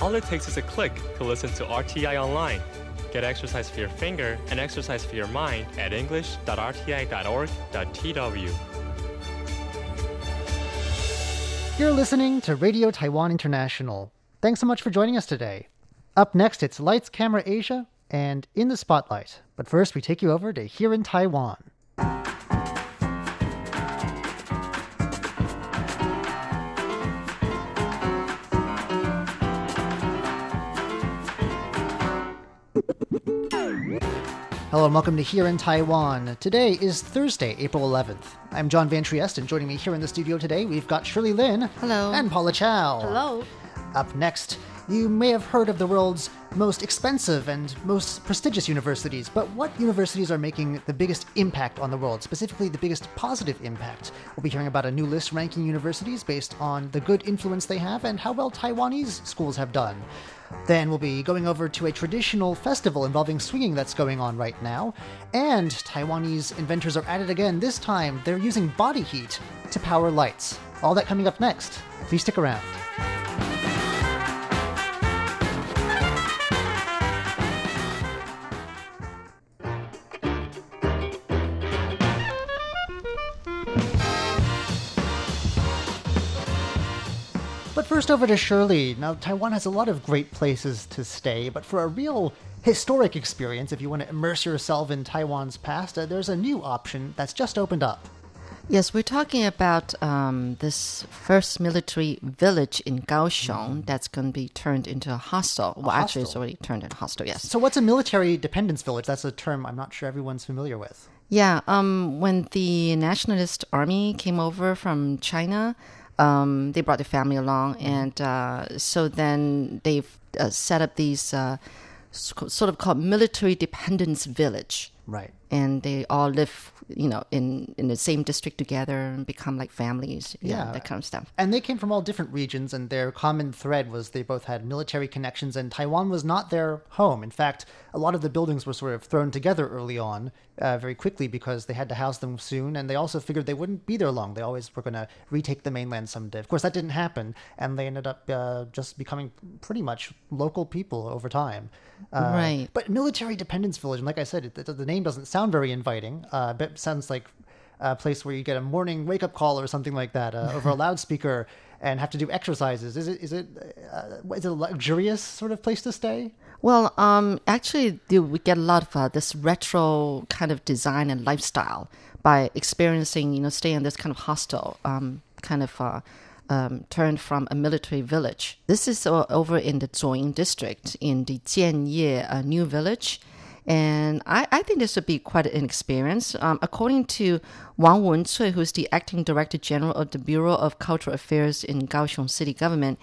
All it takes is a click to listen to RTI online. Get exercise for your finger and exercise for your mind at english.rti.org.tw. You're listening to Radio Taiwan International. Thanks so much for joining us today. Up next, it's Lights Camera Asia and In the Spotlight. But first, we take you over to Here in Taiwan. Hello and welcome to Here in Taiwan. Today is Thursday, April 11th. I'm John Van Trieste, and joining me here in the studio today, we've got Shirley Lin. Hello. And Paula Chow. Hello. Up next, you may have heard of the world's most expensive and most prestigious universities, but what universities are making the biggest impact on the world, specifically the biggest positive impact? We'll be hearing about a new list ranking universities based on the good influence they have and how well Taiwanese schools have done. Then we'll be going over to a traditional festival involving swinging that's going on right now. And Taiwanese inventors are at it again. This time, they're using body heat to power lights. All that coming up next. Please stick around. First, over to Shirley. Now, Taiwan has a lot of great places to stay, but for a real historic experience, if you want to immerse yourself in Taiwan's past, uh, there's a new option that's just opened up. Yes, we're talking about um, this first military village in Kaohsiung that's going to be turned into a hostel. well, actually, it's already turned into a hostel, yes. So, what's a military dependence village? That's a term I'm not sure everyone's familiar with. Yeah, um, when the nationalist army came over from China, um, they brought their family along, and uh, so then they've uh, set up these uh, sort of called military dependence village. Right. and they all live, you know, in in the same district together and become like families. Yeah, Yeah. that kind of stuff. And they came from all different regions, and their common thread was they both had military connections, and Taiwan was not their home. In fact, a lot of the buildings were sort of thrown together early on, uh, very quickly, because they had to house them soon, and they also figured they wouldn't be there long. They always were going to retake the mainland someday. Of course, that didn't happen, and they ended up uh, just becoming pretty much local people over time. Uh, Right. But military dependence village, and like I said, it, the, the name doesn't sound very inviting, uh, but sounds like a place where you get a morning wake up call or something like that uh, over a loudspeaker and have to do exercises. Is it is it uh, is it a luxurious sort of place to stay? Well, um, actually, we get a lot of uh, this retro kind of design and lifestyle by experiencing, you know, staying in this kind of hostel, um, kind of uh, um, turned from a military village. This is uh, over in the Zuoying district in the Jianye uh, new village. And I, I think this would be quite an experience. Um, according to Wang Wencui, who's the acting director general of the Bureau of Cultural Affairs in Kaohsiung City Government,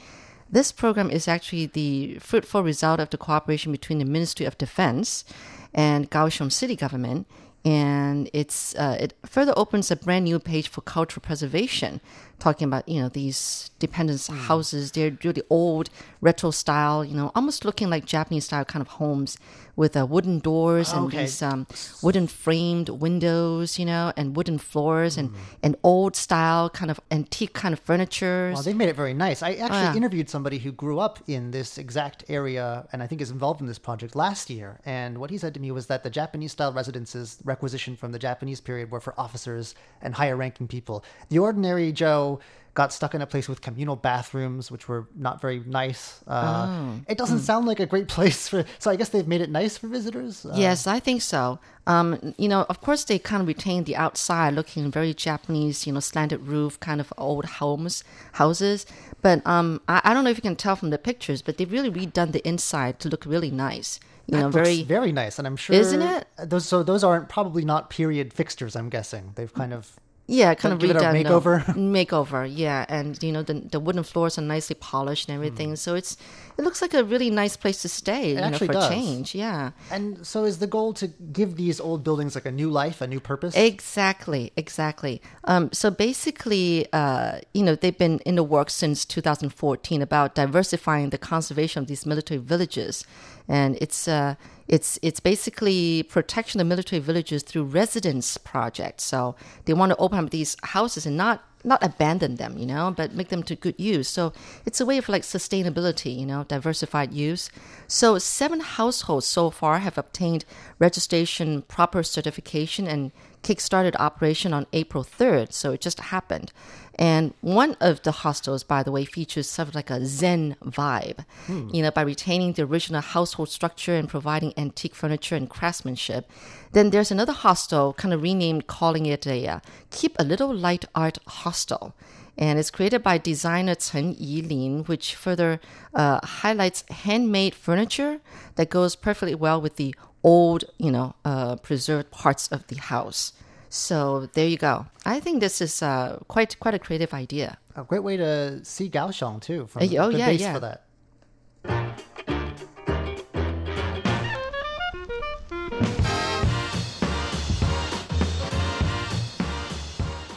this program is actually the fruitful result of the cooperation between the Ministry of Defense and Kaohsiung City Government. And it's uh, it further opens a brand new page for cultural preservation, talking about you know these dependence houses. They're really old, retro style, you know, almost looking like Japanese style kind of homes with uh, wooden doors and Okay. these um, wooden framed windows, you know, and wooden floors and and old style kind of antique kind of furniture. Well, they made it very nice. I actually yeah. interviewed somebody who grew up in this exact area and I think is involved in this project last year. And what he said to me was that the Japanese style residences requisitioned from the Japanese period were for officers and higher ranking people. The ordinary Joe got stuck in a place with communal bathrooms, which were not very nice. Uh, Oh. It doesn't sound like a great place for. So I guess they've made it nice for visitors. Uh, Yes, I think so. Um, you know, of course, they kind of retain the outside looking very Japanese, you know, slanted roof kind of old homes, houses. But um, I, I don't know if you can tell from the pictures, but they've really redone the inside to look really nice. You know, That looks very. very nice, and I'm sure Isn't it? Those so those aren't probably not period fixtures. I'm guessing they've kind of Yeah, kind of Give it a redone. makeover? makeover, yeah, and you know the the wooden floors are nicely polished and everything, Hmm. so it's it looks like a really nice place to stay. you know, actually for does. change, yeah. And so is the goal to give these old buildings like a new life, a new purpose? Exactly, exactly. Um, so basically, uh, you know, they've been in the works since 2014 about diversifying the conservation of these military villages, and it's uh, it's it's basically protection of military villages through residence projects. So they want to open up these houses and not not abandon them, you know, but make them to good use. So it's a way of like sustainability, you know, diversified use. So seven households so far have obtained registration proper certification and kickstarted operation on April 3rd. So it just happened. And one of the hostels, by the way, features sort of like a Zen vibe, you know, by retaining the original household structure and providing antique furniture and craftsmanship. Then there's another hostel, kind of renamed, calling it a uh, Keep a Little Light Art Hostel. And it's created by designer Chen Yilin, which further uh, highlights handmade furniture that goes perfectly well with the old, you know, uh, preserved parts of the house. So there you go. I think this is uh, quite quite a creative idea. A great way to see Kaohsiung too. From oh, yeah, base yeah. for that.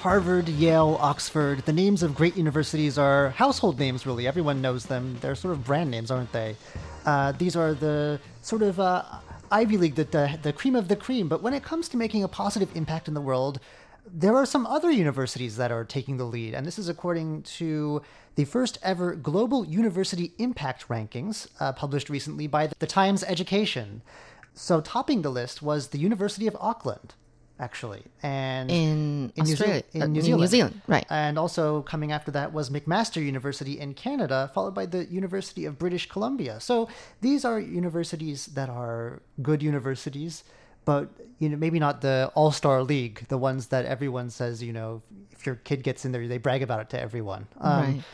Harvard, Yale, Oxford, the names of great universities are household names, really. Everyone knows them. They're sort of brand names, aren't they? Uh, these are the sort of uh, Ivy League, the, the, the cream of the cream. But when it comes to making a positive impact in the world, there are some other universities that are taking the lead. And this is according to the first ever Global University Impact Rankings, uh, published recently by the Times Education. So, topping the list was the University of Auckland, actually. And In New in uh, New in Zealand. New Zealand, right. And also coming after that was McMaster University in Canada, followed by the University of British Columbia. So these are universities that are good universities, but you know maybe not the all-star league, the ones that everyone says you know if your kid gets in there, they brag about it to everyone. Um,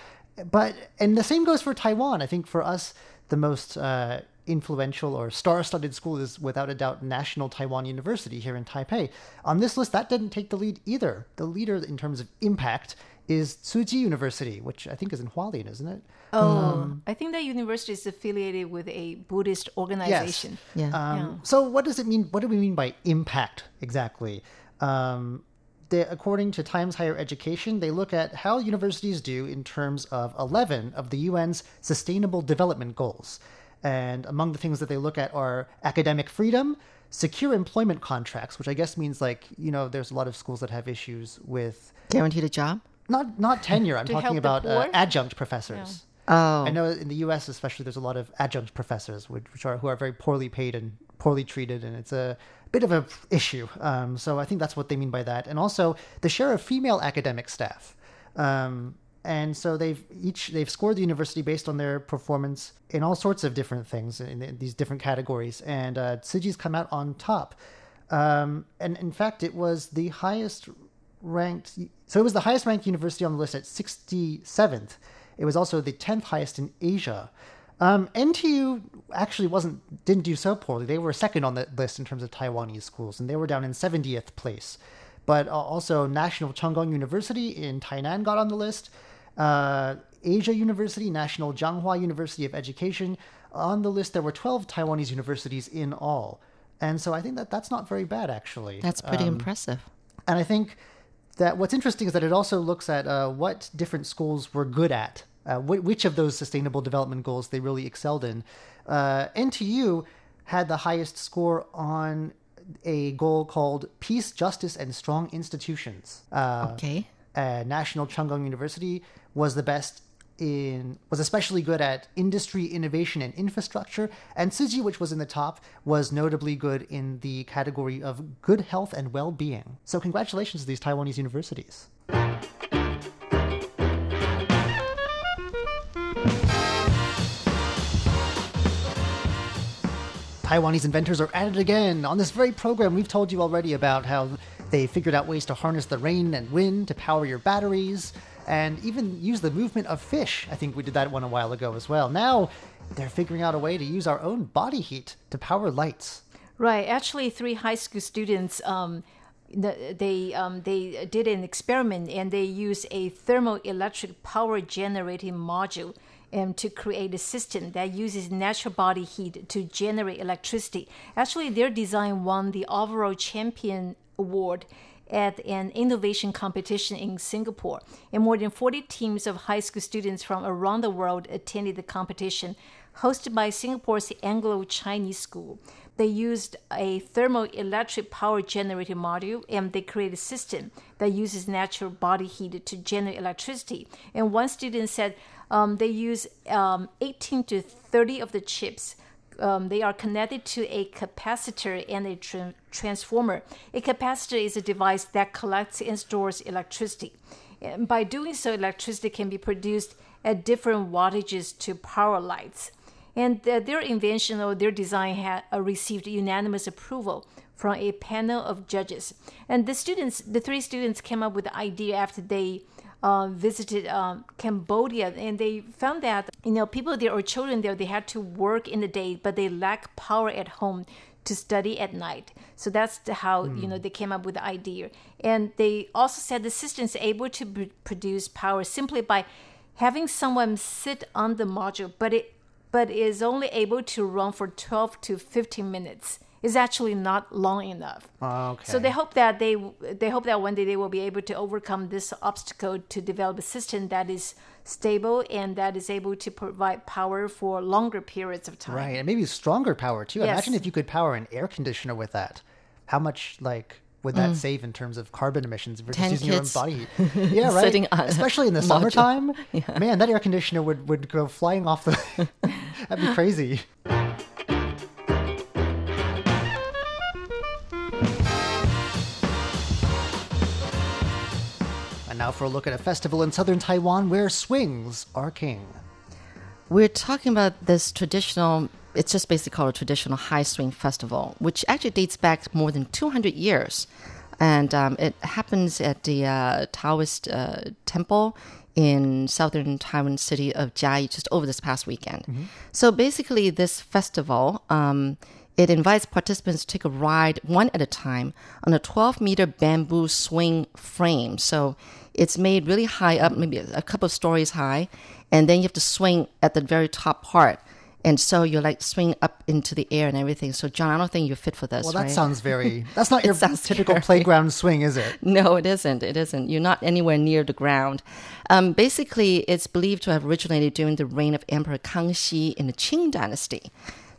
But and the same goes for Taiwan. I think for us, the most uh, influential or star-studded school is without a doubt National Taiwan University here in Taipei. On this list, that didn't take the lead either. The leader in terms of impact is Tzu Chi University, which I think is in Hualien, isn't it? Oh, I think that university is affiliated with a Buddhist organization. Yeah. Um, Yeah. So, what does it mean? What do we mean by impact exactly? Um, they, according to Times Higher Education, they look at how universities do in terms of 11 of the UN's Sustainable Development Goals. And among the things that they look at are academic freedom, secure employment contracts, which I guess means like, you know, there's a lot of schools that have issues with Guaranteed a job? not not tenure. I'm talking about uh, adjunct professors. Oh. I know in the U.S. especially, there's a lot of adjunct professors, which, which are who are very poorly paid and poorly treated, and it's a bit of a issue. Um, so I think that's what they mean by that, and also the share of female academic staff. Um, and so they've each they've scored the university based on their performance in all sorts of different things in, in these different categories, and uh, Tzu Chi's come out on top. Um, and in fact, it was the highest ranked. So it was the highest ranked university on the list at 67th. It was also the 10th highest in Asia. Um, NTU actually wasn't didn't do so poorly. They were second on the list in terms of Taiwanese schools, and they were down in 70th place. But uh, also National Cheng Kung University in Tainan got on the list. Uh, Asia University, National Changhua University of Education. On the list, there were 12 Taiwanese universities in all. And so I think that that's not very bad, actually. That's pretty Um, impressive. and I think that what's interesting is that it also looks at uh, what different schools were good at, uh, wh- which of those sustainable development goals they really excelled in. Uh, NTU had the highest score on a goal called Peace, Justice, and Strong Institutions. Uh, Okay. uh, National Cheng Kung University was the best in was especially good at industry innovation and infrastructure and Tzu Chi which was in the top was notably good in the category of good health and well-being. So congratulations to these Taiwanese universities. Taiwanese inventors are at it again. On this very program, we've told you already about how they figured out ways to harness the rain and wind to power your batteries, and even use the movement of fish. I think we did that one a while ago as well. Now, they're figuring out a way to use our own body heat to power lights. Right. Actually, three high school students, um, they um, they did an experiment and they used a thermoelectric power generating module and to create a system that uses natural body heat to generate electricity. Actually, their design won the overall champion award at an innovation competition in Singapore. And more than 40 teams of high school students from around the world attended the competition, hosted by Singapore's Anglo Chinese School. They used a thermoelectric power generating module and they created a system that uses natural body heat to generate electricity. And one student said um, they use um, 18 to 30 of the chips um, they are connected to a capacitor and a tra- transformer. A capacitor is a device that collects and stores electricity. And by doing so, electricity can be produced at different wattages to power lights. And their invention or their design had uh, received unanimous approval from a panel of judges. And the students, the three students, came up with the idea after they uh, visited um, Cambodia, and they found that you know people there or children there they had to work in the day, but they lack power at home to study at night. So that's how mm. you know they came up with the idea. And they also said the system is able to produce power simply by having someone sit on the module, but it but is only able to run for 12 to 15 minutes is actually not long enough. Ah, okay. So they hope that they they hope that one day they will be able to overcome this obstacle to develop a system that is stable and that is able to provide power for longer periods of time. Right, and maybe stronger power too. Yes. Imagine if you could power an air conditioner with that. How much like would that mm. save in terms of carbon emissions versus Ten using kids your own body heat? Yeah, right. Especially in the module. summertime. Man, that air conditioner would, would go flying off the. That'd be crazy. For a look at a festival in southern Taiwan where swings are king. We're talking about this traditional, it's just basically called a traditional high swing festival, which actually dates back more than 200 years. And um, it happens at the uh, Taoist uh, temple in southern Taiwan city of Jiayi just over this past weekend. So basically, this festival, um, it invites participants to take a ride one at a time on a 12 meter bamboo swing frame. So it's made really high up, maybe a couple of stories high, and then you have to swing at the very top part. And so you're like swing up into the air and everything. So John, I don't think you're fit for this. Well, that right? sounds very. That's not your typical scary. playground swing, is it? No, it isn't. It isn't. You're not anywhere near the ground. Um, basically, it's believed to have originated during the reign of Emperor Kangxi in the Qing dynasty.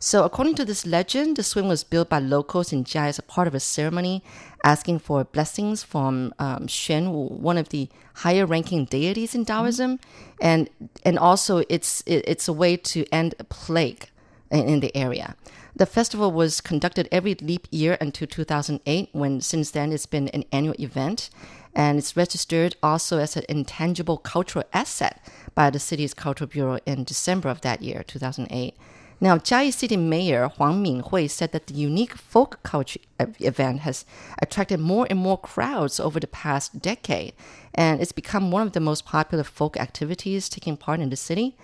So, according to this legend, the swing was built by locals in Jia as a part of a ceremony asking for blessings from um, Xuan Wu, one of the higher ranking deities in Taoism. And, and also, it's, it, it's a way to end a plague in, in the area. The festival was conducted every leap year until 2008, when since then it's been an annual event. And it's registered also as an intangible cultural asset by the city's cultural bureau in December of that year, 2008. Now, Jiayi City Mayor Huang Minghui said that the unique folk culture event has attracted more and more crowds over the past decade, and it's become one of the most popular folk activities taking part in the city.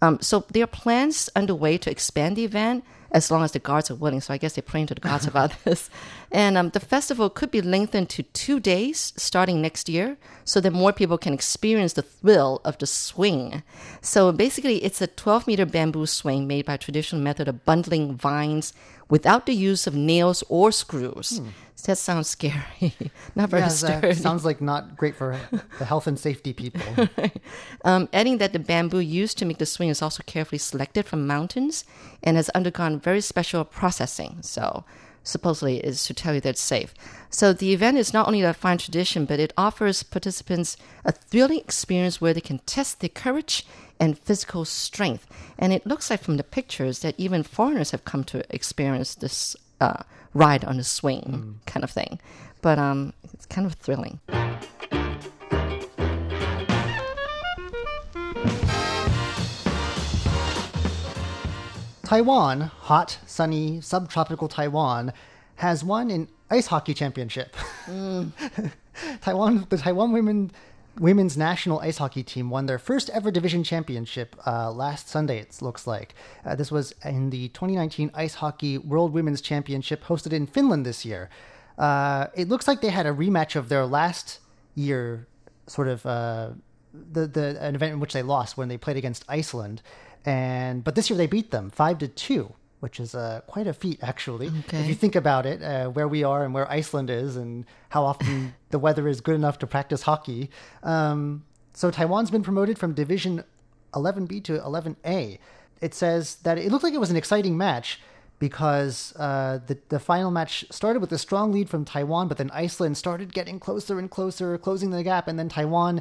Um, so there are plans underway to expand the event as long as the guards are willing. So I guess they're praying to the gods about this. And um, the festival could be lengthened to two days starting next year so that more people can experience the thrill of the swing. So basically, it's a 12 meter bamboo swing made by traditional method of bundling vines without the use of nails or screws. That sounds scary. Not very Yeah, sturdy. sounds like not great for the health and safety people. Um, adding that the bamboo used to make the swing is also carefully selected from mountains and has undergone very special processing. So, supposedly, is to tell you that it's safe. So, the event is not only a fine tradition, but it offers participants a thrilling experience where they can test their courage and physical strength. And it looks like from the pictures that even foreigners have come to experience this uh, ride on a swing kind of thing. But um, it's kind of thrilling. Taiwan, hot, sunny, subtropical Taiwan, has won an ice hockey championship. Taiwan, the Taiwan women women's national ice hockey team won their first ever division championship uh, last Sunday. It looks like uh, this was in the 2019 Ice Hockey World Women's Championship hosted in Finland this year. Uh, it looks like they had a rematch of their last year, sort of uh, the the an event in which they lost when they played against Iceland, and but this year they beat them five to two. which is uh, quite a feat, actually. If you think about it, uh, where we are and where Iceland is, and how often the weather is good enough to practice hockey. Um, so Taiwan's been promoted from Division 11B to 11A. It says that it looked like it was an exciting match because uh, the, the final match started with a strong lead from Taiwan, but then Iceland started getting closer and closer, closing the gap, and then Taiwan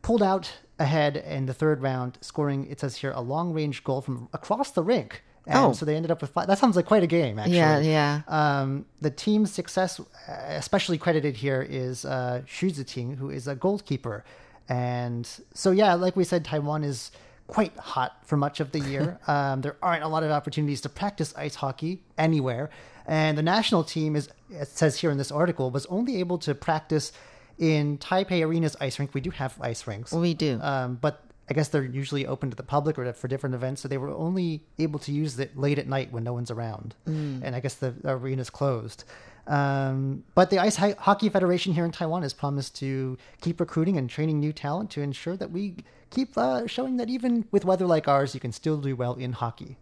pulled out ahead in the third round, scoring, it says here, a long range goal from across the rink. And Oh. so they ended up with five. That sounds like quite a game, actually. Yeah, yeah. Um, the team's success, uh, especially credited here, is uh, Xu Ziting, who is a goalkeeper. And so, yeah, like we said, Taiwan is quite hot for much of the year. um, there aren't a lot of opportunities to practice ice hockey anywhere. And the national team is, it says here in this article, was only able to practice in Taipei Arena's ice rink. We do have ice rinks. We do. Um, but I guess they're usually open to the public or for different events, so they were only able to use it late at night when no one's around, and I guess the arena's closed. Um, but the Ice Hockey Federation here in Taiwan has promised to keep recruiting and training new talent to ensure that we keep uh, showing that even with weather like ours, you can still do well in hockey.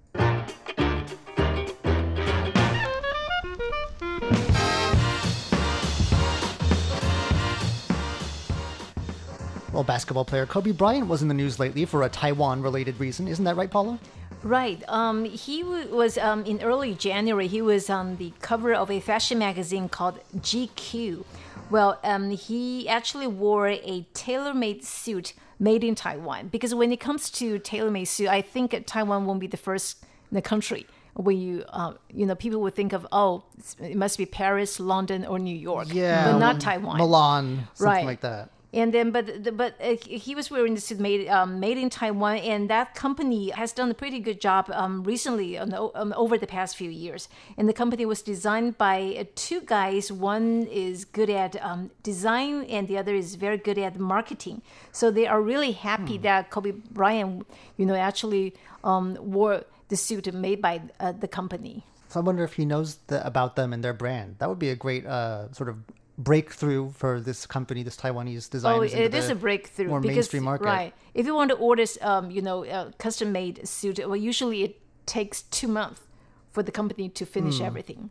Basketball player Kobe Bryant was in the news lately for a Taiwan-related reason. Isn't that right, Paula? Right. Um, he w- was um, in early January. He was on the cover of a fashion magazine called GQ. Well, um, he actually wore a tailor-made suit made in Taiwan. Because when it comes to tailor-made suit, I think Taiwan won't be the first in the country when you, uh, you know, people would think of, oh, it must be Paris, London, or New York, but not Taiwan. Milan, something Right. like that. And then, but but uh, he was wearing the suit made um, made in Taiwan, and that company has done a pretty good job um, recently on um, over the past few years. And the company was designed by uh, two guys. One is good at um, design, and the other is very good at marketing. So they are really happy that Kobe Bryant, you know, actually um, wore the suit made by uh, the company. So I wonder if he knows the, about them and their brand. That would be a great uh, sort of breakthrough for this company, this Taiwanese designer. Oh, it is a breakthrough more because mainstream market. right. If you want to order, um, you know, a custom-made suit, well, usually it takes two months for the company to finish Hmm. everything.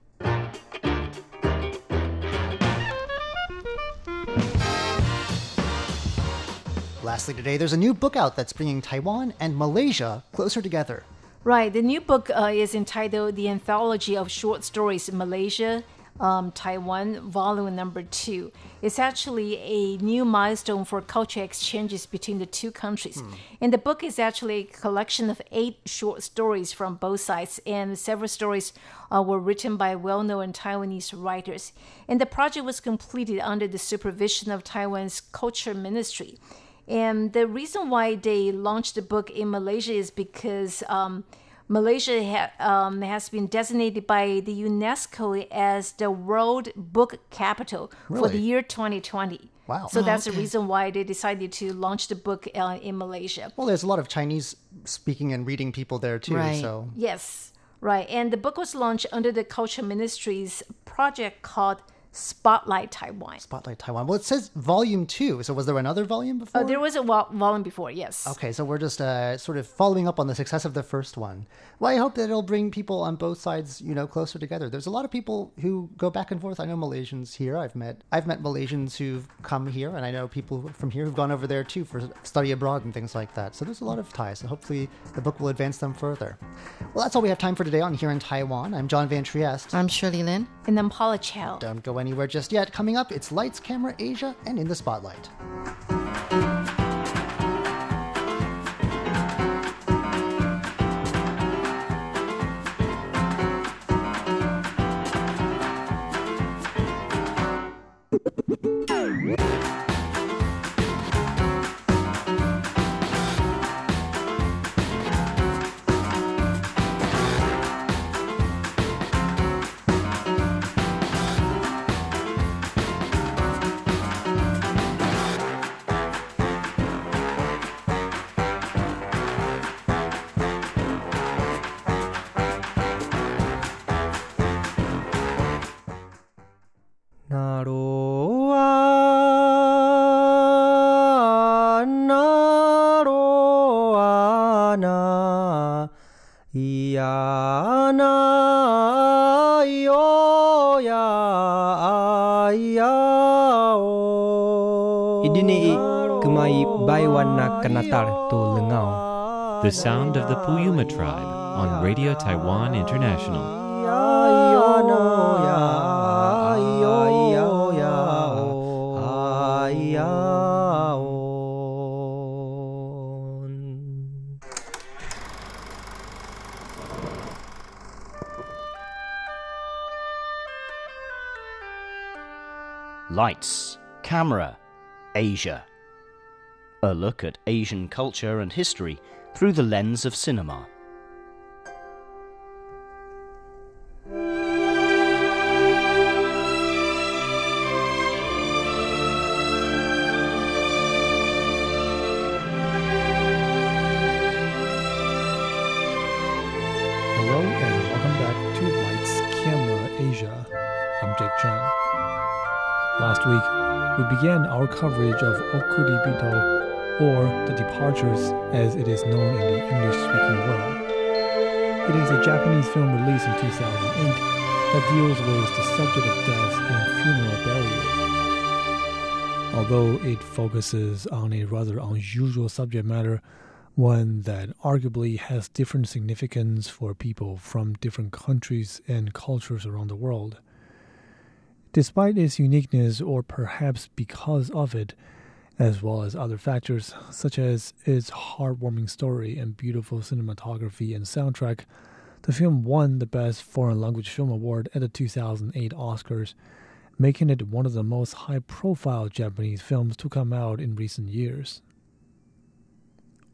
Lastly, today there's a new book out that's bringing Taiwan and Malaysia closer together. Right. The new book uh, is entitled "The Anthology of Short Stories in Malaysia." Um, Taiwan, volume number two. It's actually a new milestone for culture exchanges between the two countries. And the book is actually a collection of eight short stories from both sides, and several stories uh, were written by well known Taiwanese writers. And the project was completed under the supervision of Taiwan's Culture Ministry. And the reason why they launched the book in Malaysia is because um, Malaysia ha- um, has been designated by the UNESCO as the World Book Capital for the year 2020. Wow. So Oh, that's the reason why they decided to launch the book uh, in Malaysia. Well, there's a lot of Chinese speaking and reading people there too. Right. So Yes, right. And the book was launched under the Culture Ministry's project called Spotlight Taiwan. Spotlight Taiwan. Well, it says volume two. So was there another volume before? Uh, there was a vol- volume before, yes. Okay, so we're just uh, sort of following up on the success of the first one. Well, I hope that it'll bring people on both sides, you know, closer together. There's a lot of people who go back and forth. I know Malaysians here. I've met I've met Malaysians who've come here, and I know people from here who've gone over there too for study abroad and things like that. So there's a lot of ties, and hopefully the book will advance them further. Well, that's all we have time for today on Here in Taiwan. I'm John Van Trieste. I'm Shirley Lin. And then Paula Chow. Don't go anywhere just yet. Coming up, it's Lights, Camera, Asia, and In the Spotlight. The sound of the Puyuma tribe on Radio Taiwan International. Lights, Camera, Asia. A look at Asian culture and history through the lens of cinema. Hello and welcome back to Lights Camera Asia. I'm Jake Chen. Last week, we began our coverage of Okuribito, or The Departures as it is known in the English speaking world. It is a Japanese film released in 2008 that deals with the subject of death and funeral burial. Although it focuses on a rather unusual subject matter, one that arguably has different significance for people from different countries and cultures around the world. Despite its uniqueness, or perhaps because of it, as well as other factors such as its heartwarming story and beautiful cinematography and soundtrack, the film won the Best Foreign Language Film Award at the 2008 Oscars, making it one of the most high profile Japanese films to come out in recent years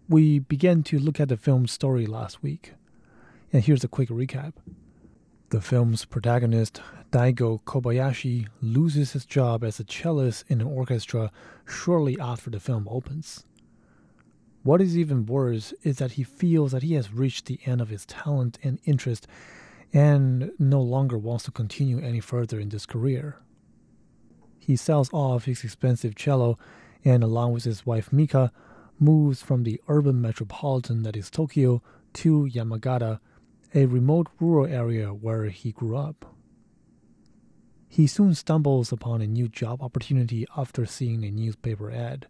we began to look at the film's story last week. And here's a quick recap. The film's protagonist, Daigo Kobayashi, loses his job as a cellist in an orchestra shortly after the film opens. What is even worse is that he feels that he has reached the end of his talent and interest and no longer wants to continue any further in this career. He sells off his expensive cello and, along with his wife Mika, moves from the urban metropolitan that is Tokyo to Yamagata, a remote rural area where he grew up. He soon stumbles upon a new job opportunity after seeing a newspaper ad.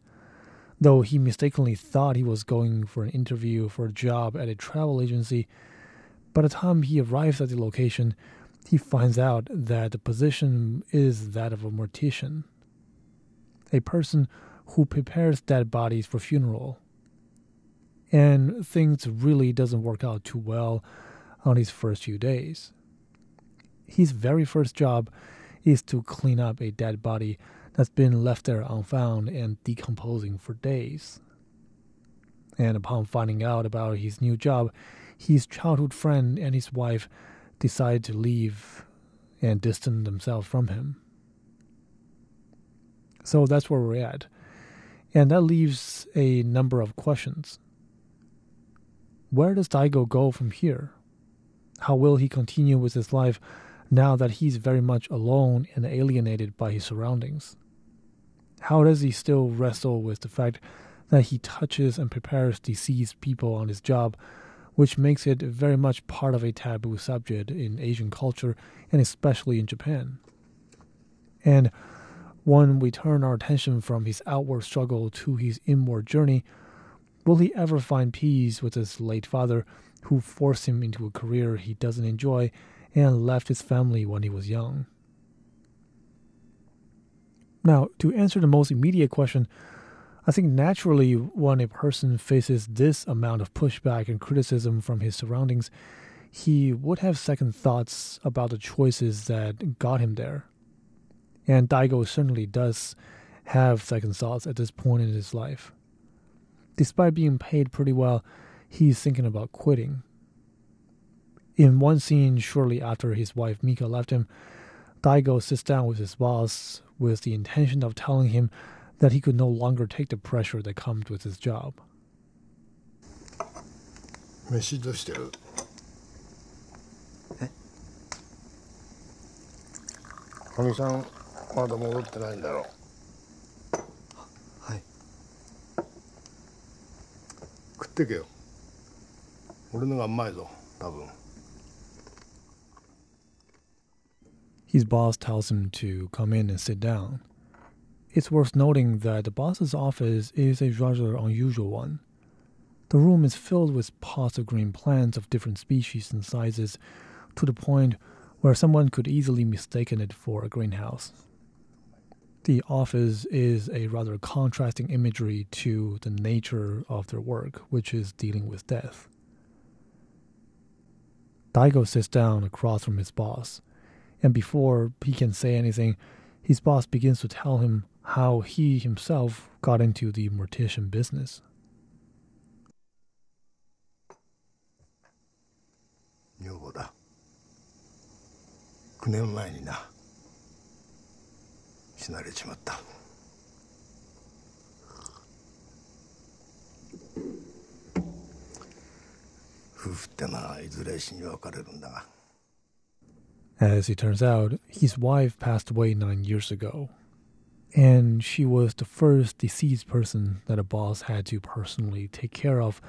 Though he mistakenly thought he was going for an interview for a job at a travel agency, by the time he arrives at the location, he finds out that the position is that of a mortician, a person who prepares dead bodies for funeral. And things really doesn't work out too well on his first few days. His very first job is to clean up a dead body that's been left there unfound and decomposing for days. And upon finding out about his new job, his childhood friend and his wife decide to leave and distance themselves from him. So that's where we're at. And that leaves a number of questions. Where does Daigo go from here? How will he continue with his life now that he's very much alone and alienated by his surroundings? How does he still wrestle with the fact that he touches and prepares deceased people on his job, which makes it very much part of a taboo subject in Asian culture and especially in Japan? And when we turn our attention from his outward struggle to his inward journey, will he ever find peace with his late father, who forced him into a career he doesn't enjoy and left his family when he was young? Now, to answer the most immediate question, I think naturally when a person faces this amount of pushback and criticism from his surroundings, he would have second thoughts about the choices that got him there. And Daigo certainly does have second thoughts at this point in his life. Despite being paid pretty well, he's thinking about quitting. In one scene, shortly after his wife Mika left him, Daigo sits down with his boss with the intention of telling him that he could no longer take the pressure that comes with his job. 飯どうしてるえかみさんまだ戻ってないんだろはい食ってけよ俺のがうまいぞ多分 His boss tells him to come in and sit down. It's worth noting that the boss's office is a rather unusual one. The room is filled with pots of green plants of different species and sizes, to the point where someone could easily mistaken it for a greenhouse. The office is a rather contrasting imagery to the nature of their work, which is dealing with death. Daigo sits down across from his boss, and before he can say anything, his boss begins to tell him how he himself got into the mortician business. 女房だ9年前にな死なれちまった夫婦ってのはいずれ死に別れるんだが As it turns out, his wife passed away nine years ago, and she was the first deceased person that a boss had to personally take care of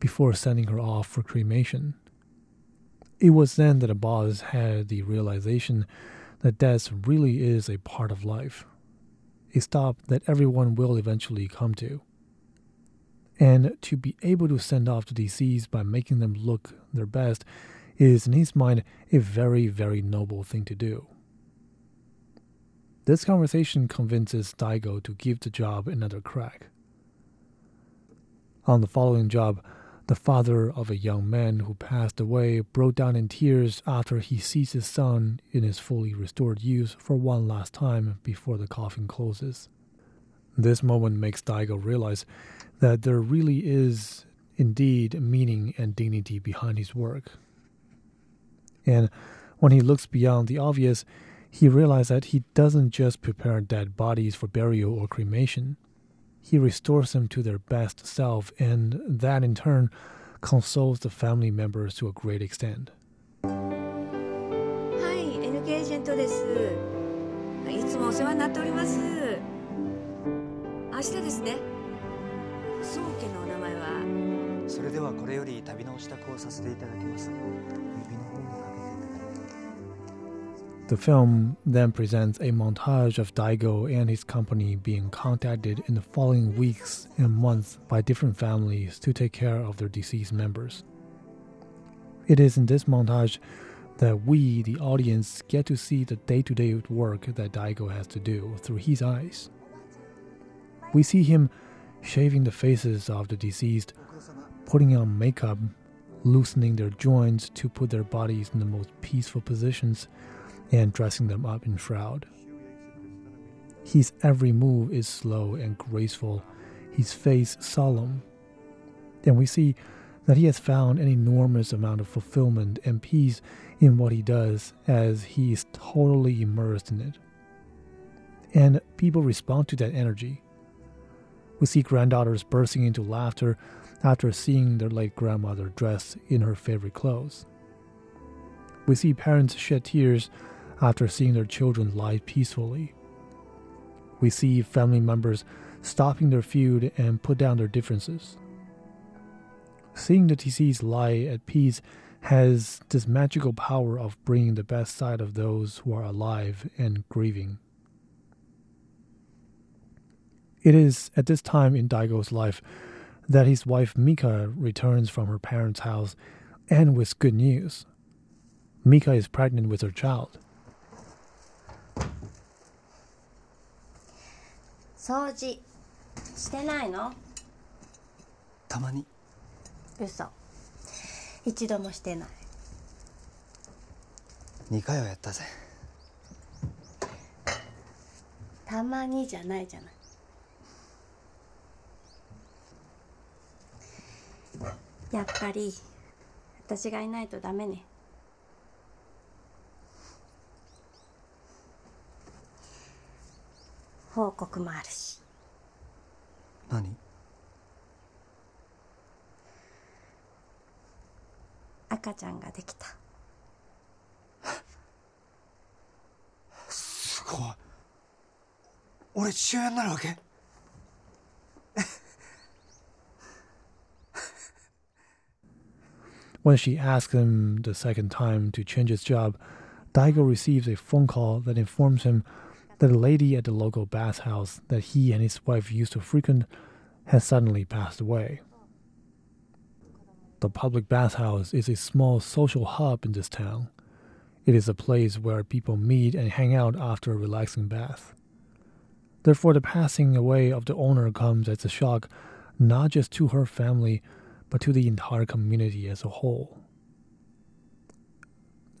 before sending her off for cremation. It was then that a boss had the realization that death really is a part of life, a stop that everyone will eventually come to. And to be able to send off the deceased by making them look their best is, in his mind, a very, very noble thing to do. This conversation convinces Daigo to give the job another crack. On the following job, the father of a young man who passed away broke down in tears after he sees his son in his fully restored youth for one last time before the coffin closes. This moment makes Daigo realize that there really is indeed meaning and dignity behind his work. And when he looks beyond the obvious, he realizes that he doesn't just prepare dead bodies for burial or cremation. He restores them to their best self, and that in turn consoles the family members to a great extent. はい、NK エージェントです。いつもお世話になっております。明日ですね。宗家のお名前は。それではこれより旅のお支度をさせていただきます。指の the film then presents a montage of Daigo and his company being contacted in the following weeks and months by different families to take care of their deceased members. It is in this montage that we, the audience, get to see the day to day work that Daigo has to do through his eyes. We see him shaving the faces of the deceased, putting on makeup, loosening their joints to put their bodies in the most peaceful positions, and dressing them up in shroud. His every move is slow and graceful, his face solemn. And we see that he has found an enormous amount of fulfillment and peace in what he does as he is totally immersed in it. And people respond to that energy. We see granddaughters bursting into laughter after seeing their late grandmother dressed in her favorite clothes. We see parents shed tears after seeing their children lie peacefully. We see family members stopping their feud and put down their differences. Seeing the deceased lie at peace has this magical power of bringing the best side of those who are alive and grieving. It is at this time in Daigo's life that his wife Mika returns from her parents' house and with good news. Mika is pregnant with her child. 掃除。してないの？たまに。嘘。一度もしてない。2回はやったぜ。たまにじゃないじゃない。やっぱり私がいないとダメね報告もあるし何赤ちゃんができたすごい俺父親になるわけ When she asks him the second time to change his job, Daigo receives a phone call that informs him a lady at the local bathhouse that he and his wife used to frequent has suddenly passed away. The public bathhouse is a small social hub in this town. It is a place where people meet and hang out after a relaxing bath. Therefore, the passing away of the owner comes as a shock not just to her family, but to the entire community as a whole.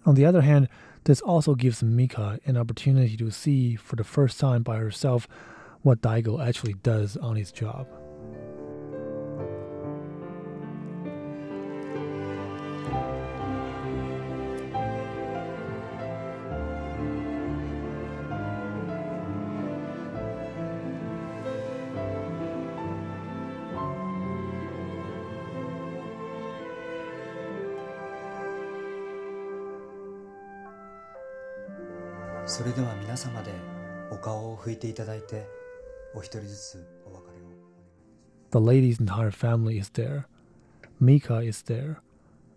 On the other hand, this also gives Mika an opportunity to see for the first time by herself what Daigo actually does on his job. The lady's entire family is there. Mika is there.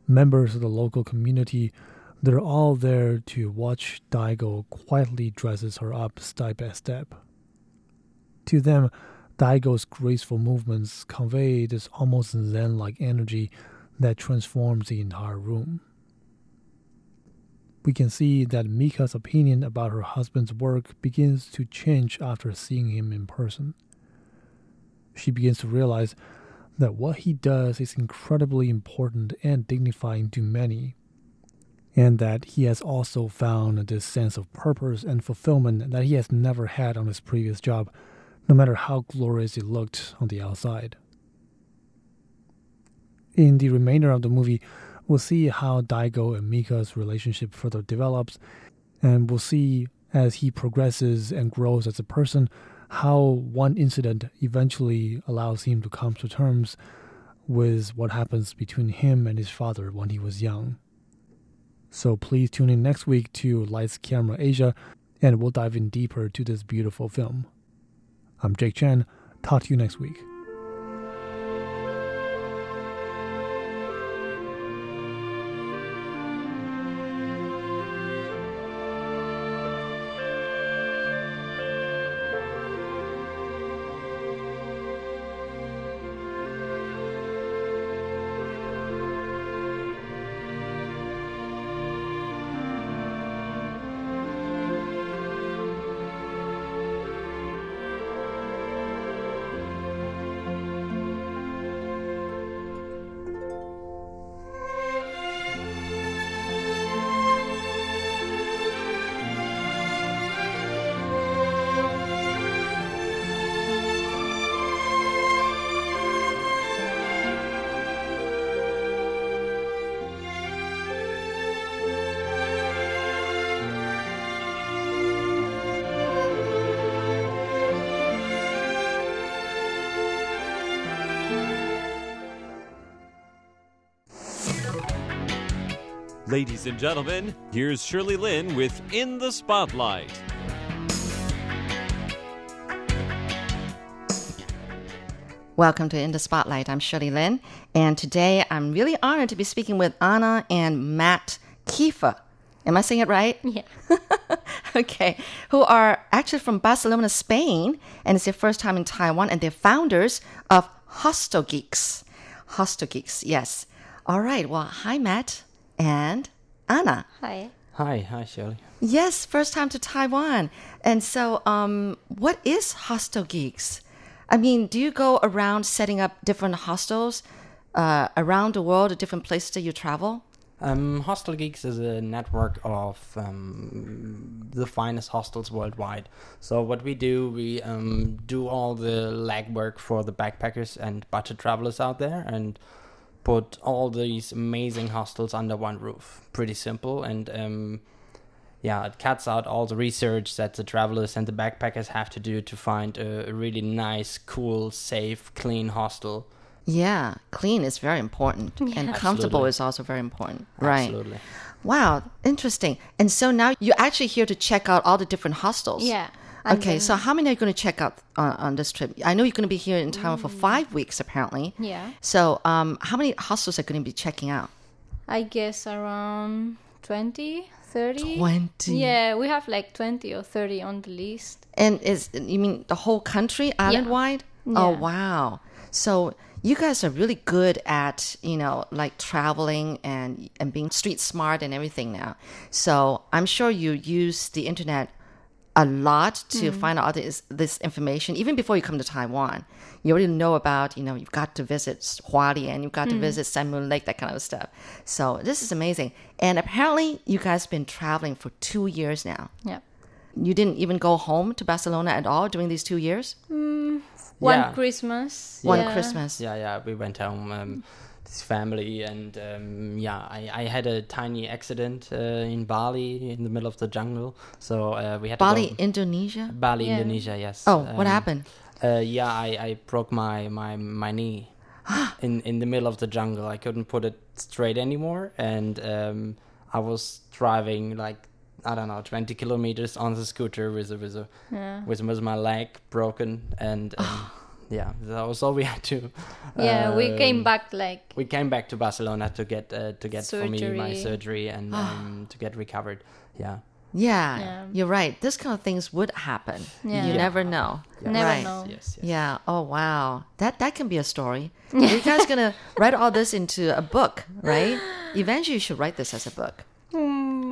Members of the local community, they're all there to watch Daigo quietly dresses her up step by step. To them, Daigo's graceful movements convey this almost Zen like energy that transforms the entire room. We can see that Mika's opinion about her husband's work begins to change after seeing him in person. She begins to realize that what he does is incredibly important and dignifying to many, and that he has also found this sense of purpose and fulfillment that he has never had on his previous job, no matter how glorious it looked on the outside. In the remainder of the movie, we'll see how Daigo and Mika's relationship further develops, and we'll see as he progresses and grows as a person how one incident eventually allows him to come to terms with what happens between him and his father when he was young. So please tune in next week to Lights Camera Asia, and we'll dive in deeper to this beautiful film. I'm Jake Chen. Talk to you next week. Ladies and gentlemen, here's Shirley Lin with In the Spotlight. Welcome to In the Spotlight. I'm Shirley Lin, and today I'm really honored to be speaking with Anna and Matt Kiefer. Am I saying it right? Yeah. okay. Who are actually from Barcelona, Spain, and it's their first time in Taiwan, and they're founders of Hostel Geeks. Hostel Geeks, yes. All right. Well, hi, Matt and Anna. Hi. Hi, hi, Shirley. Yes, first time to Taiwan. And so, um, what is Hostel Geeks? I mean, do you go around setting up different hostels uh, around the world, at different places that you travel? Um, Hostel Geeks is a network of um, the finest hostels worldwide. So what we do, we um, do all the legwork for the backpackers and budget travelers out there, and put all these amazing hostels under one roof. Pretty simple, and um, yeah, it cuts out all the research that the travelers and the backpackers have to do to find a, a really nice, cool, safe, clean hostel. Yeah, clean is very important, and comfortable Absolutely. is also very important. Right. Absolutely. Wow, interesting. And so now you're actually here to check out all the different hostels. Yeah. Okay, then- so how many are you going to check out on, on this trip? I know you're going to be here in Taiwan for five weeks, apparently. Yeah. So, um, how many hostels are going to be checking out? I guess around 20, 30. 20. Yeah, we have like 20 or 30 on the list. And is you mean the whole country, island wide? Oh Yeah. wow! So you guys are really good at you know like traveling and and being street smart and everything now. So I'm sure you use the internet a lot to Mm. find out this this information even before you come to Taiwan. You already know about you know you've got to visit Hualien, you've got to Mm. visit Sun Moon Lake, that kind of stuff. So this is amazing. And apparently you guys have been traveling for two years now. Yeah. You didn't even go home to Barcelona at all during these two years? Mm, one Yeah. Christmas. One yeah. Christmas. Yeah, yeah, we went home, um, this family, and um, yeah, I, I had a tiny accident uh, in Bali in the middle of the jungle, so uh, we had Bali, Indonesia? Bali, Yeah. Indonesia, yes. Oh, what Um, happened? Uh, yeah, I, I broke my my my knee in in the middle of the jungle. I couldn't put it straight anymore, and um, I was driving like I don't know, 20 kilometers on the scooter with a, with a, Yeah. with, with my leg broken, and um, yeah, that was all we had to. Yeah, we came um, back like We came back to Barcelona to get uh, to get for me my Surgery. surgery and um, to get recovered. Yeah. Yeah, Yeah. you're right. This kind of things would happen. Yeah. You Yeah. never know. Yeah. Never right. know. Yes, Yeah. Oh wow. That that can be a story. Are you guys gonna write all this into a book, right? Eventually, you should write this as a book.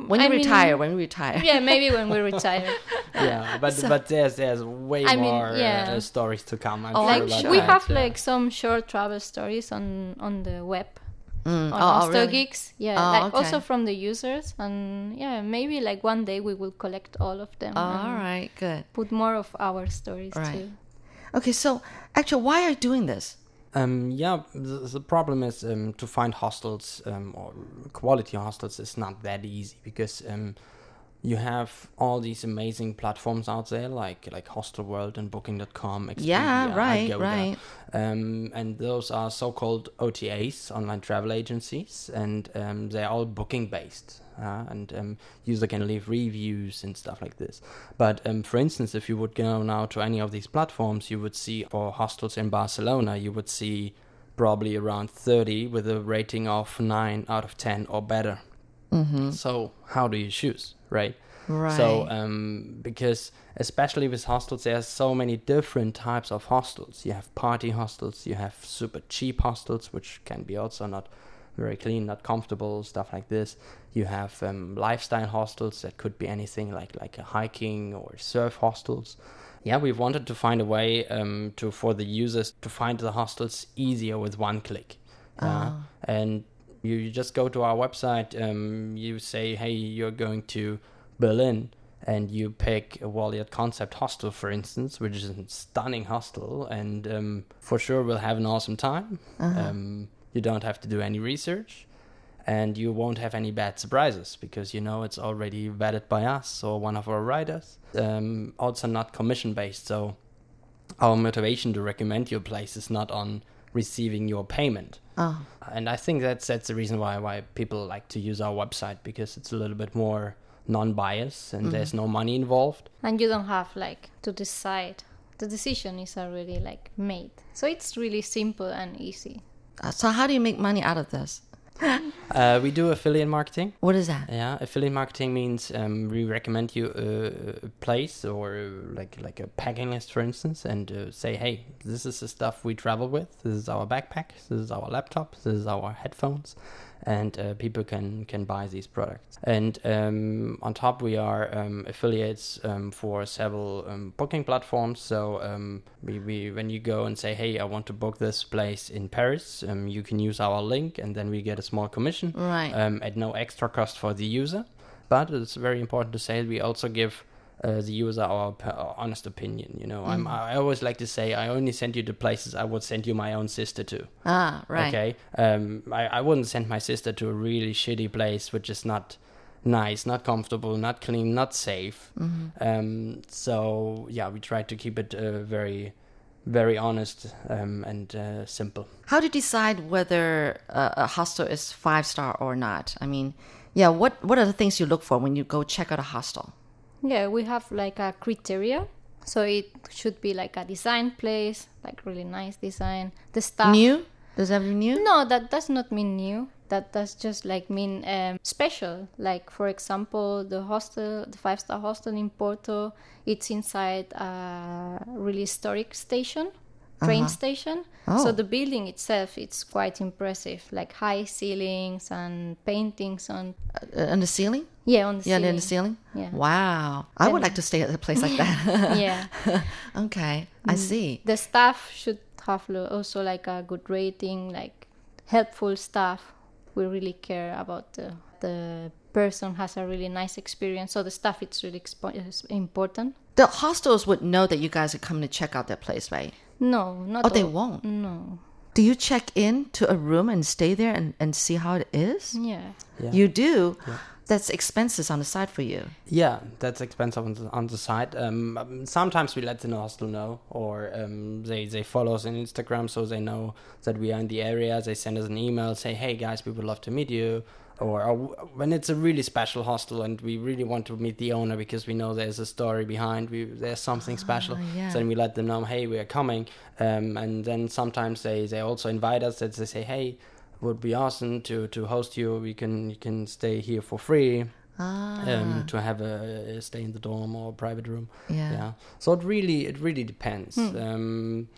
When you I mean- retire, when you retire. Yeah, maybe when we retire. yeah, but So- but there's there's way I mean, more yeah. uh, stories to come. I'm Oh, sure I'm about sure. we that, have yeah. like some short travel stories on on the web Mm. on Oh, oh, really? Geeks. Yeah, Oh, like okay. also from the users, and yeah, maybe like one day we will collect all of them. Oh, all right. Good. Put more of our stories Right. too. Okay. So, actually, why are you doing this? Um, yeah, the, the problem is um, to find hostels um, or quality hostels is not that easy because um, you have all these amazing platforms out there like like Hostel World and Booking.com. Expedia, Yeah, right, right. Um, and those are so-called OTAs, online travel agencies, and um, they're all booking based. Uh, and um, user can leave reviews and stuff like this. But um, for instance, if you would go now to any of these platforms, you would see for hostels in Barcelona, you would see probably around 30 with a rating of 9 out of 10 or better. Mhm. So how do you choose, right? So Right. um, because especially with hostels, there are so many different types of hostels. You have party hostels, you have super cheap hostels, which can be also not very clean, not comfortable, stuff like this. You have um, lifestyle hostels that could be anything like like a hiking or surf hostels. Yeah, we wanted to find a way um, to for the users to find the hostels easier with one click. Uh, Ah. and you, you just go to our website. Um, you say, "Hey, you're going to Berlin," and you pick a Wallyard Concept Hostel, for instance, which is a stunning hostel, and um, for sure we'll have an awesome time. Uh-huh. You don't have to do any research, and you won't have any bad surprises because you know it's already vetted by us or one of our writers. Um, also, not commission based, so our motivation to recommend your place is not on receiving your payment. Oh. And I think that's that's the reason why why people like to use our website because it's a little bit more non-biased and Mhm. there's no money involved. And you don't have like to decide. The decision is already like made. So it's really simple and easy. Uh, so, how do you make money out of this? Uh, we do affiliate marketing. What is that? Yeah, affiliate marketing means um, we recommend you a, a place or like like a packing list, for instance, and uh, say, hey, this is the stuff we travel with. This is our backpack. This is our laptop. This is our headphones, and uh, people can can buy these products. And um, on top, we are um, affiliates um, for several um, booking platforms. So um, we, we when you go and say, hey, I want to book this place in Paris, um, you can use our link, and then we get a small commission Right. um, at no extra cost for the user. But it's very important to say we also give uh, the user our, our honest opinion. You know, I'm, Mhm. I always like to say I only send you the places I would send you my own sister to. Ah, right. Okay. Um, I, I wouldn't send my sister to a really shitty place which is not nice, not comfortable, not clean, not safe. Mhm. Um, so yeah, we try to keep it uh, very, very honest um, and uh, simple. How do you decide whether a, a hostel is five star or not? I mean, yeah, what what are the things you look for when you go check out a hostel? Yeah, we have like a criteria. So it should be like a design place, like really nice design. The staff New? Does that mean new? No, that does not mean new. that does just like mean um, special. Like for example, the hostel, the five star hostel in Porto, it's inside a really historic station, train Uh-huh. station. Oh. So the building itself, it's quite impressive, like high ceilings and paintings on. Uh, on the ceiling? Yeah, on the yeah, ceiling. in the ceiling. Yeah. Wow. I would like to stay at a place like that. Yeah. okay, I Mm. see. The staff should have also like a good rating, like helpful staff. We really care about the the person has a really nice experience. So the staff it's really expo- important. The hostels would know that you guys are coming to check out their place, right? No, not Oh, they won't? No. Do you check in to a room and stay there and, and see how it is? Yeah. Yeah. You do? Yeah. That's expenses on the side for you. Yeah, that's expensive on the, on the side. Um, um, sometimes we let the hostel know, or um, they they follow us on Instagram, so they know that we are in the area. They send us an email, say, "Hey guys, we would love to meet you." Or, or when it's a really special hostel and we really want to meet the owner because we know there's a story behind, we there's something special. yeah. So then we let them know, "Hey, we are coming." Um, and then sometimes they they also invite us. That they say, "Hey." Would be awesome to, to host you. We can you can stay here for free Ah. um, to have a, a stay in the dorm or a private room. Yeah. So it really it really depends. Hmm. Um,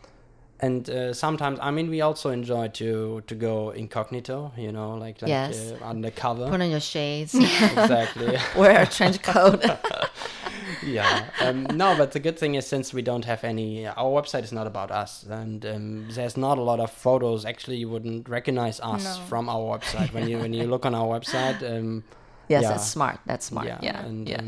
and uh, sometimes I mean we also enjoy to to go incognito, you know, like like Yes. uh, undercover. Put on your shades. exactly. Wear a trench coat. yeah. Um, no, but the good thing is since we don't have any, our website is not about us, and um, there's not a lot of photos. Actually, you wouldn't recognize us No. from our website when you when you look on our website. Um, Yes, yeah. that's smart. That's smart. Yeah, and, yeah.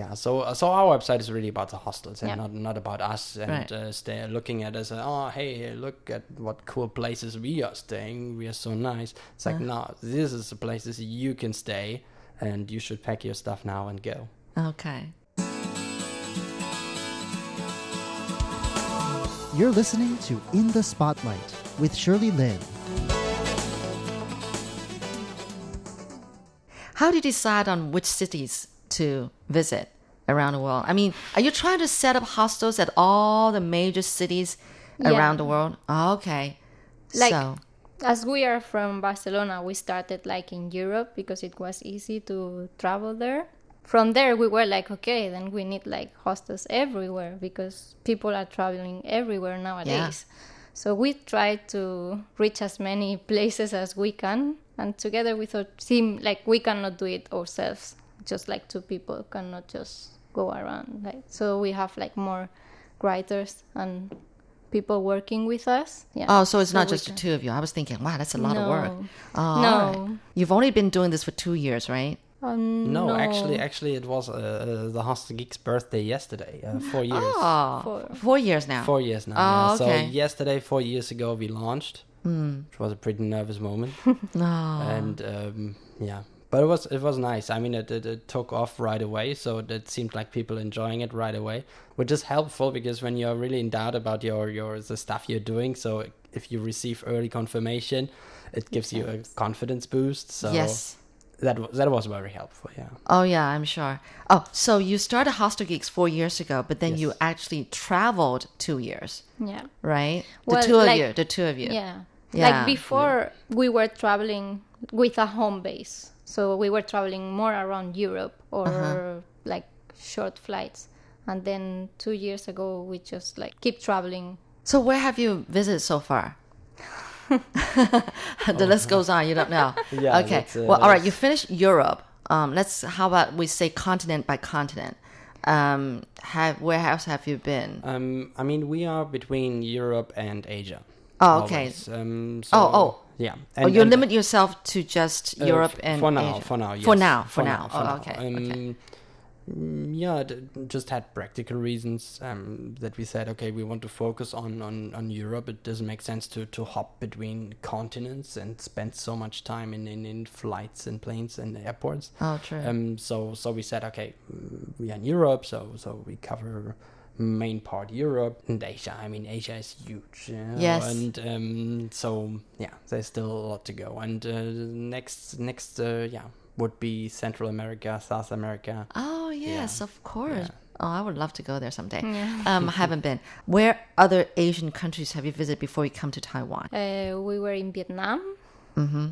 Yeah, so uh, so our website is really about the hostels and Yeah. not not about us and Right. uh, stay looking at us. Uh, oh, hey, look at what cool places we are staying. We are so nice. It's like Uh. no, this is the places you can stay, and you should pack your stuff now and go. Okay. You're listening to In the Spotlight with Shirley Lin. How do you decide on which cities to visit around the world? I mean, are you trying to set up hostels at all the major cities Yeah. around the world? Oh, okay. Like so, as we are from Barcelona, we started like in Europe because it was easy to travel there. From there, we were like, okay, then we need like hostels everywhere because people are traveling everywhere nowadays. So we try to reach as many places as we can, and together with our team, like we cannot do it ourselves. Just like two people cannot just go around. Like so, we have like more writers and people working with us. Yeah. oh, so it's not we just the two of you. I was thinking, wow, that's a lot of work. No. Oh, No. right. You've only been doing this for two years, right? Um, No, actually, actually, it was uh, uh, the Hostel Geek's birthday yesterday. Uh, four years. Oh, Four. four years now. Four years now. Oh, yeah. okay. So yesterday, four years ago, we launched, Mm. which was a pretty nervous moment. No. and um, yeah but it was it was nice i mean it, it, it took off right away so it seemed like people enjoying it right away which is helpful because when you're really in doubt about your your the stuff you're doing so if you receive early confirmation it gives you a confidence boost so Yes. that was that was very helpful yeah Oh yeah, I'm sure. Oh, so you started Hostel Geeks four years ago, but then you actually traveled two years, Yeah. right? The Well, two of you, the two of you. Yeah. Yeah. Like before, we were traveling with a home base. So we were traveling more around Europe or Uh-huh. like short flights. And then two years ago, we just like keep traveling. So where have you visited so far? the list goes on. You don't know. Yeah, Okay. uh, well, all right. You finished Europe. Um, let's. How about we say continent by continent? Um, have where else have you been? um i mean we are between europe and asia Oh, okay. always. um Oh, oh. Yeah oh, you limit yourself to just Uh, Europe and for now, Asia. for now, For now, for, For now. now, for oh, now. okay. Um, okay. Mm, yeah, just had practical reasons um, that we said, okay, we want to focus on, on, on Europe. It doesn't make sense to, to hop between continents and spend so much time in, in, in flights and planes and airports. Oh, true. Um, so so we said, okay, we are in Europe, so so we cover main part Europe and Asia. I mean, Asia is huge. you know, Yes. And um, so yeah, there's still a lot to go. And uh, next next uh, yeah would be Central America, South America. Oh yes, of course. Oh, I would love to go there someday. Yeah. Um, I haven't been. Where other Asian countries have you visited before you come to Taiwan? Uh, we were in Vietnam,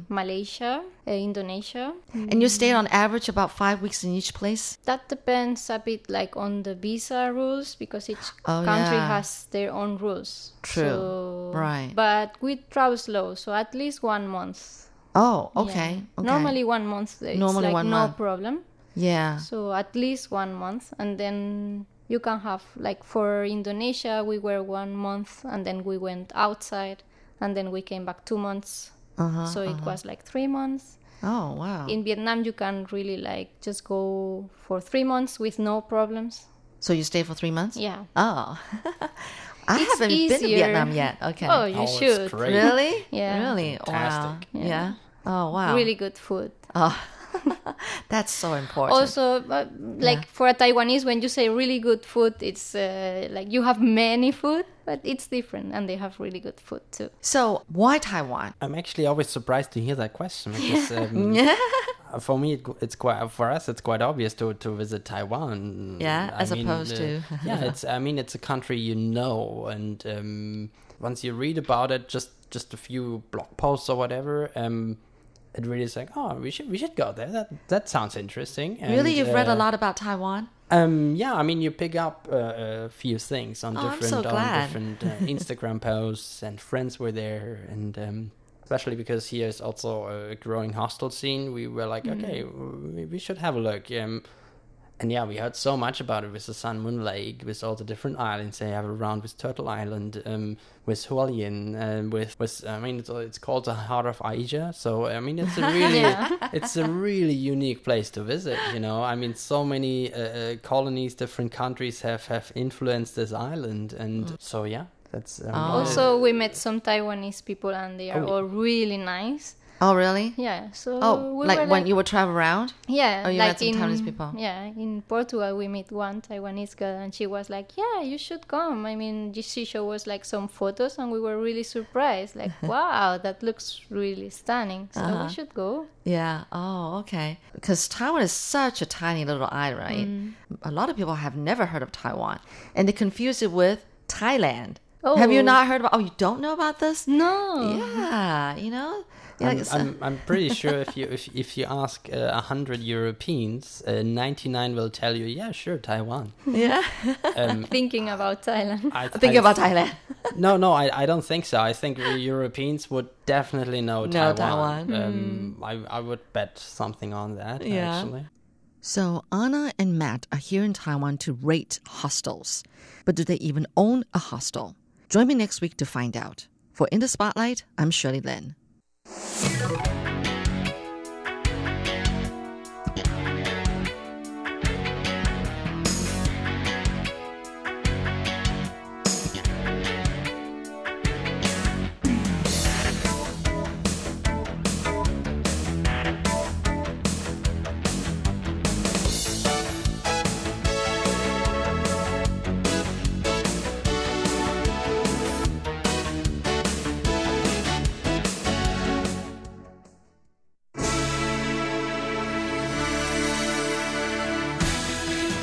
Malaysia, uh, Indonesia. And you stayed on average about five weeks in each place? That depends a bit like on the visa rules because each Oh, country yeah. has their own rules. True. So- Right. But we travel slow, so at least one month. Oh, Yeah. okay. okay. Normally one month. It's Normally like one no month. problem. Yeah. So at least one month, and then you can have like for Indonesia, we were one month, and then we went outside, and then we came back two months. Uh-huh, so it was like three months. Oh, wow. In Vietnam, you can really like just go for three months with no problems. So you stay for three months? Yeah. Oh. I It's haven't been to. Vietnam yet. Okay. Oh, you Oh, it's should. great. Really? Yeah. Really? Wow. Yeah. Yeah. Oh, wow. Really good food. Oh. That's so important. Also, uh, like for a Taiwanese, when you say really good food, it's uh, like you have many food, but it's different, and they have really good food too. so, why Taiwan? I'm actually always surprised to hear that question because um, uh, for me it, it's quite for us it's quite obvious to, to visit Taiwan. Yeah, I as mean, opposed uh, to- yeah, it's I mean it's a country you know, and um, once you read about it, just just a few blog posts or whatever, um, it really is like oh we should we should go there. That that sounds interesting. really? You've read a uh, lot about Taiwan? um, yeah, I mean, you pick up uh, a few things on Oh, different so on different uh, Instagram posts, and friends were there, and um, especially because here is also a growing hostel scene. We were like, Mm-hmm. okay, we, we should have a look. Um, and yeah, we heard so much about it with the Sun Moon Lake, with all the different islands they have around, with Turtle Island, um, with Hualien, and with with I mean, it's, it's called the Heart of Asia. So I mean, it's a really it's a really unique place to visit. You know, I mean, so many uh, uh, colonies, different countries have have influenced this island, and so yeah, that's um, Oh. Also, we met some Taiwanese people, and they are Oh. all really nice. Oh, really? Yeah. So Oh, we like when you would travel around? Yeah, Oh, you like met some in Taiwanese people. yeah in Portugal we met one Taiwanese girl and she was like, "Yeah, you should come." I mean, she showed us like some photos and we were really surprised. Like, wow, that looks really stunning. So Uh-huh. we should go. Yeah. Oh, okay. Because Taiwan is such a tiny little island, right? Mm. A lot of people have never heard of Taiwan, and they confuse it with Thailand. Oh. Have you Oh. not heard about? Oh, you don't know about this? No. Yeah. You know. Yeah, I'm, it's, I'm, I'm pretty sure if you if, if you ask uh, a hundred Europeans, uh, 99 will tell you, yeah, sure, Taiwan. yeah. Um, Thinking about Thailand. I, Thinking I- about Thailand. No, no, I, I don't think so. I think Europeans would definitely know Know Taiwan. Taiwan. Um, I, I would bet something on that, Yeah. actually. So Anna and Matt are here in Taiwan to rate hostels. But do they even own a hostel? Join me next week to find out. For In the Spotlight, I'm Shirley Lin. Thank you